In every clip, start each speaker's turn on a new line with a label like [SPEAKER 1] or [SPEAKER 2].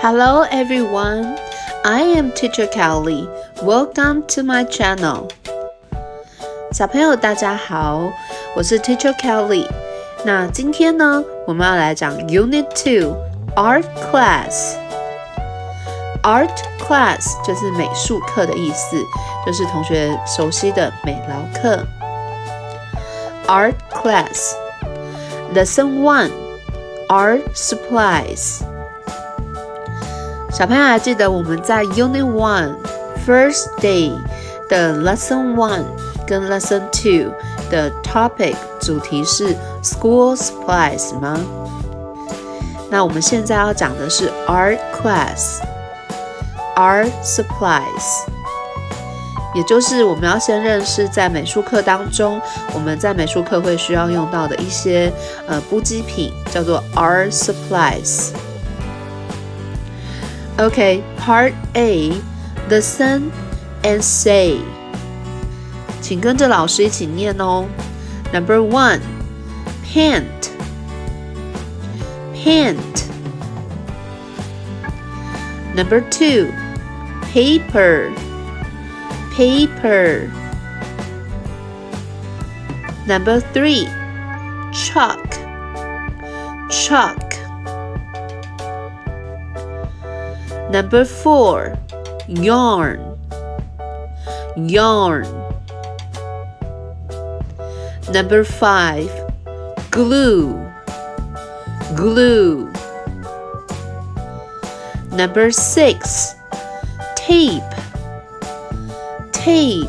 [SPEAKER 1] Hello everyone, I am Teacher Kelly. Welcome to my channel. 小朋友大家好，我是 Teacher Kelly。那今天呢，我们要来讲 Unit Two Art Class。Art class 就是美术课的意思，就是同学熟悉的美劳课。Art class Lesson One Art supplies。 小朋友还记得我们在 Unit One First Day 的 Lesson One 跟 Lesson Two 的 topic 主题是 School supplies 吗？那我们现在要讲的是 Art class。Art supplies，也就是我们要先认识在美术课当中，我们在美术课会需要用到的一些呃补给品，叫做 Art supplies。OK，Part A，Listen and say，请跟着老师一起念哦。Number one，paint，paint。Number two paper paper number 3 chalk chalk number 4 yarn yarn number 5 glue glue number 6 tape tape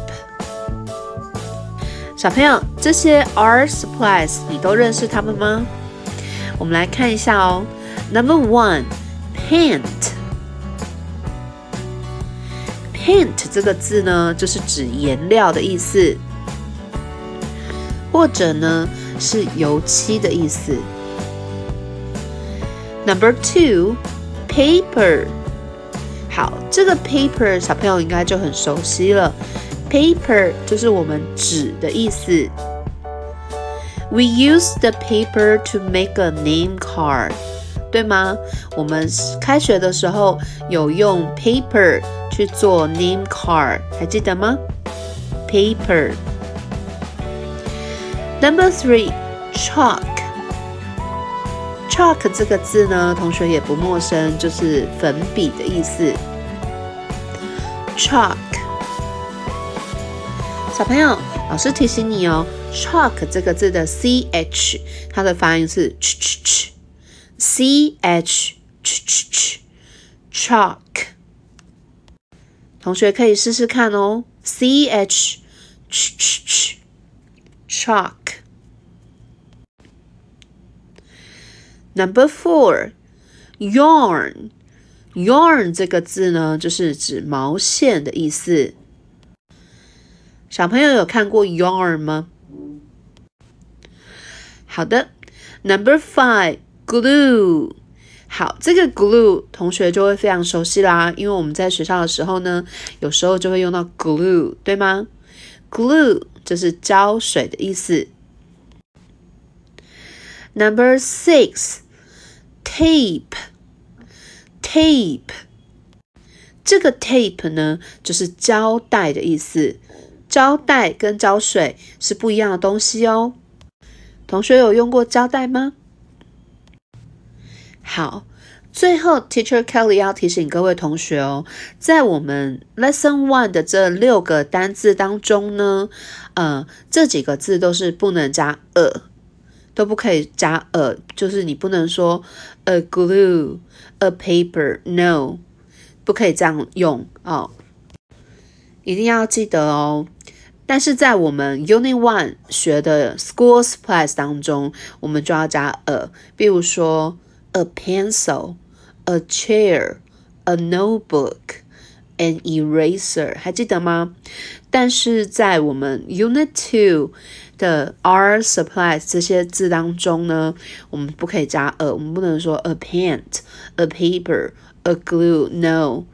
[SPEAKER 1] 小朋友，这些 art supplies 你都认识它们吗？我们来看一下哦。Number one, paint. Paint 这个字呢，就是指颜料的意思，或者呢是油漆的意思。Number two, paper. 好，这个 paper 小朋友应该就很熟悉了。paper 就是我们纸的意思。We use the paper to make a name card，对吗？我们开学的时候有用 paper 去做 name card，还记得吗？paper。Number three, chalk。chalk 这个字呢，同学也不陌生，就是粉笔的意思。chalk，小朋友，老师提醒你哦，chalk 这个字的 ch，它的发音是 ch ch ch，c h ch ch ch，chalk。同学可以试试看哦，c h ch ch ch，chalk。Number four, yarn. Yarn 这个字呢，就是指毛线的意思。小朋友有看过 yarn 吗？好的。Number five, glue. 好，这个 glue 同学就会非常熟悉啦，因为我们在学校的时候呢，有时候就会用到 glue，对吗？Glue 就是胶水的意思。Number six, tape, tape. 这个 tape 呢，就是胶带的意思。胶带跟胶水是不一样的东西哦。同学有用过胶带吗？好，最后 Teacher Kelly 要提醒各位同学哦，在我们 Lesson One 的这六个单字当中呢，呃，这几个字都是不能加 a。都不可以加 a，就是你不能说 a glue a paper，no，不可以这样用哦，一定要记得哦。但是在我们 Unit One 学的 School Supplies 当中，我们就要加 a，比如说 a pencil，a chair，a notebook，an eraser，还记得吗？但是在我们 Unit Two 的 are supplies 这些字当中呢，我们不可以加 a，我们不能说 a paint, a paper, a glue. No,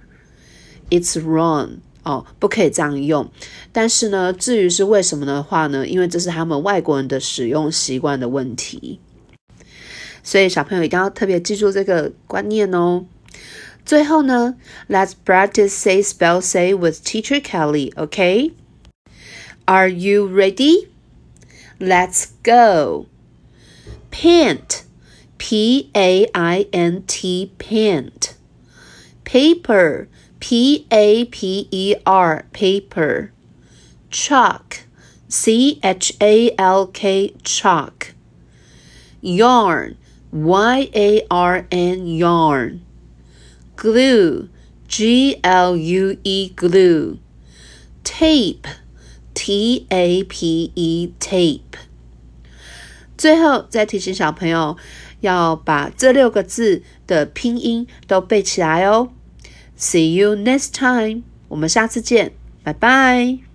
[SPEAKER 1] it's wrong. 哦，不可以这样用。但是呢，至于是为什么的话呢？因为这是他们外国人的使用习惯的问题。 所以小朋友一定要特别记住这个观念哦。 最后呢，Let's practice say spell say with Teacher Kelly. Okay? Are you ready? Let's go. Paint. P A I N T. Paint. Paper. P A P E R. Paper. Chalk. C H A L K. Chalk. Yarn. Y A R N. Yarn. Glue. G L U E. Glue. Tape. T A P E. Tape. 最后再提醒小朋友，要把这六个字的拼音都背起来哦。See you next time，我们下次见，拜拜。